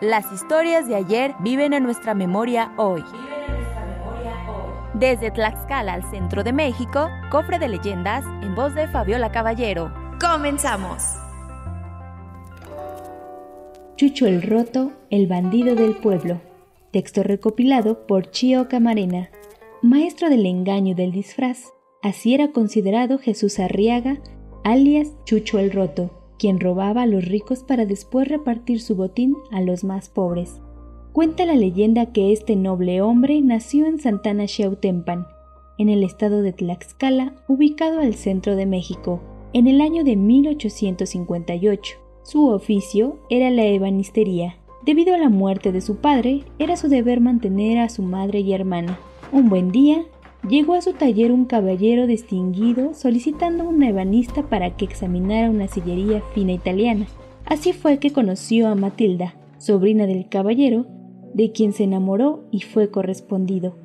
Las historias de ayer viven en nuestra memoria hoy. Desde Tlaxcala al centro de México, Cofre de Leyendas en voz de Fabiola Caballero. ¡Comenzamos! Chucho el Roto, el bandido del pueblo. Texto recopilado por Chio Camarena, maestro del engaño y del disfraz. Así era considerado Jesús Arriaga, alias Chucho el Roto, quien robaba a los ricos para después repartir su botín a los más pobres. Cuenta la leyenda que este noble hombre nació en Santana Xiautempan, en el estado de Tlaxcala, ubicado al centro de México, en el año de 1858. Su oficio era la ebanistería. Debido a la muerte de su padre, era su deber mantener a su madre y hermana. Un buen día, llegó a su taller un caballero distinguido solicitando una ebanista para que examinara una sillería fina italiana. Así fue que conoció a Matilda, sobrina del caballero, de quien se enamoró y fue correspondido.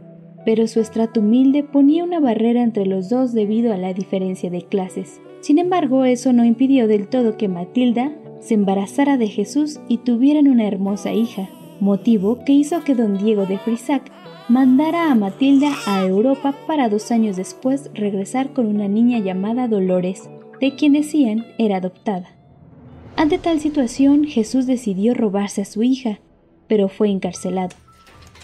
Pero su estrato humilde ponía una barrera entre los dos debido a la diferencia de clases. Sin embargo, eso no impidió del todo que Matilda se embarazara de Jesús y tuvieran una hermosa hija, motivo que hizo que don Diego de Frisac mandara a Matilda a Europa para dos años después regresar con una niña llamada Dolores, de quien decían era adoptada. Ante tal situación, Jesús decidió robarse a su hija, pero fue encarcelado.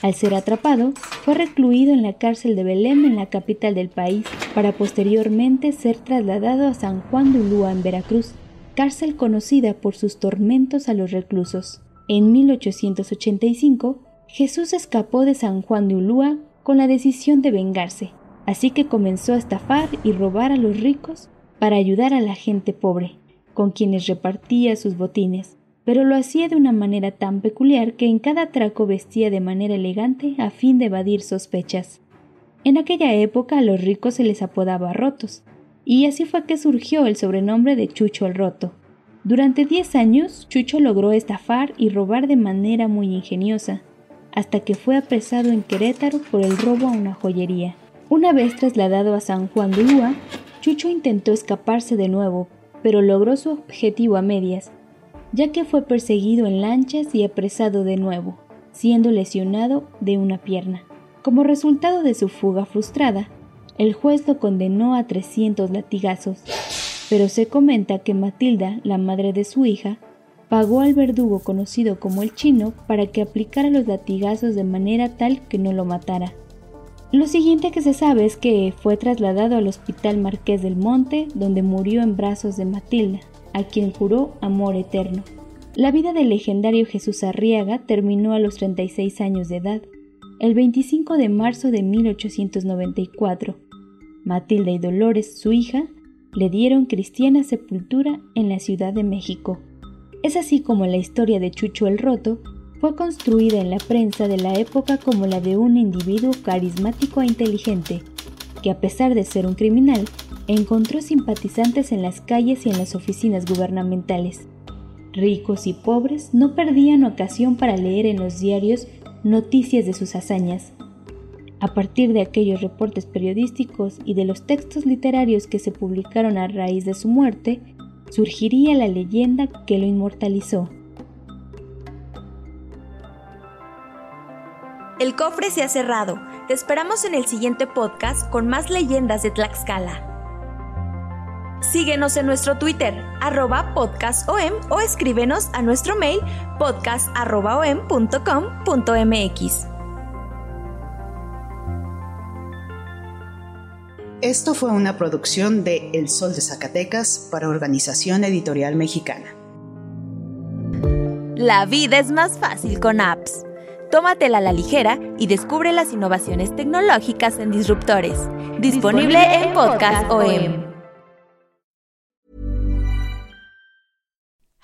Al ser atrapado, fue recluido en la cárcel de Belém en la capital del país, para posteriormente ser trasladado a San Juan de Ulúa en Veracruz, cárcel conocida por sus tormentos a los reclusos. En 1885, Jesús escapó de San Juan de Ulúa con la decisión de vengarse, así que comenzó a estafar y robar a los ricos para ayudar a la gente pobre, con quienes repartía sus botines, pero lo hacía de una manera tan peculiar que en cada atraco vestía de manera elegante a fin de evadir sospechas. En aquella época a los ricos se les apodaba rotos, y así fue que surgió el sobrenombre de Chucho el Roto. Durante 10 años, Chucho logró estafar y robar de manera muy ingeniosa, hasta que fue apresado en Querétaro por el robo a una joyería. Una vez trasladado a San Juan de Lúa, Chucho intentó escaparse de nuevo, pero logró su objetivo a medias, ya que fue perseguido en lanchas y apresado de nuevo, siendo lesionado de una pierna. Como resultado de su fuga frustrada, el juez lo condenó a 300 latigazos, pero se comenta que Matilda, la madre de su hija, pagó al verdugo conocido como el chino para que aplicara los latigazos de manera tal que no lo matara. Lo siguiente que se sabe es que fue trasladado al Hospital Marqués del Monte, donde murió en brazos de Matilda, a quien juró amor eterno. La vida del legendario Jesús Arriaga terminó a los 36 años de edad, el 25 de marzo de 1894, Matilda y Dolores, su hija, le dieron cristiana sepultura en la Ciudad de México. Es así como la historia de Chucho el Roto fue construida en la prensa de la época como la de un individuo carismático e inteligente, que a pesar de ser un criminal, encontró simpatizantes en las calles y en las oficinas gubernamentales. Ricos y pobres no perdían ocasión para leer en los diarios noticias de sus hazañas, a partir de aquellos reportes periodísticos y de los textos literarios que se publicaron a raíz de su muerte, surgiría la leyenda que lo inmortalizó. El cofre se ha cerrado. Te esperamos en el siguiente podcast con más leyendas de Tlaxcala. Síguenos en nuestro Twitter, arroba podcastom o escríbenos a nuestro mail podcast.om.com.mx. Esto fue una producción de El Sol de Zacatecas para Organización Editorial Mexicana. La vida es más fácil con apps. Tómatela a la ligera y descubre las innovaciones tecnológicas en Disruptores. Disponible en Podcast OM.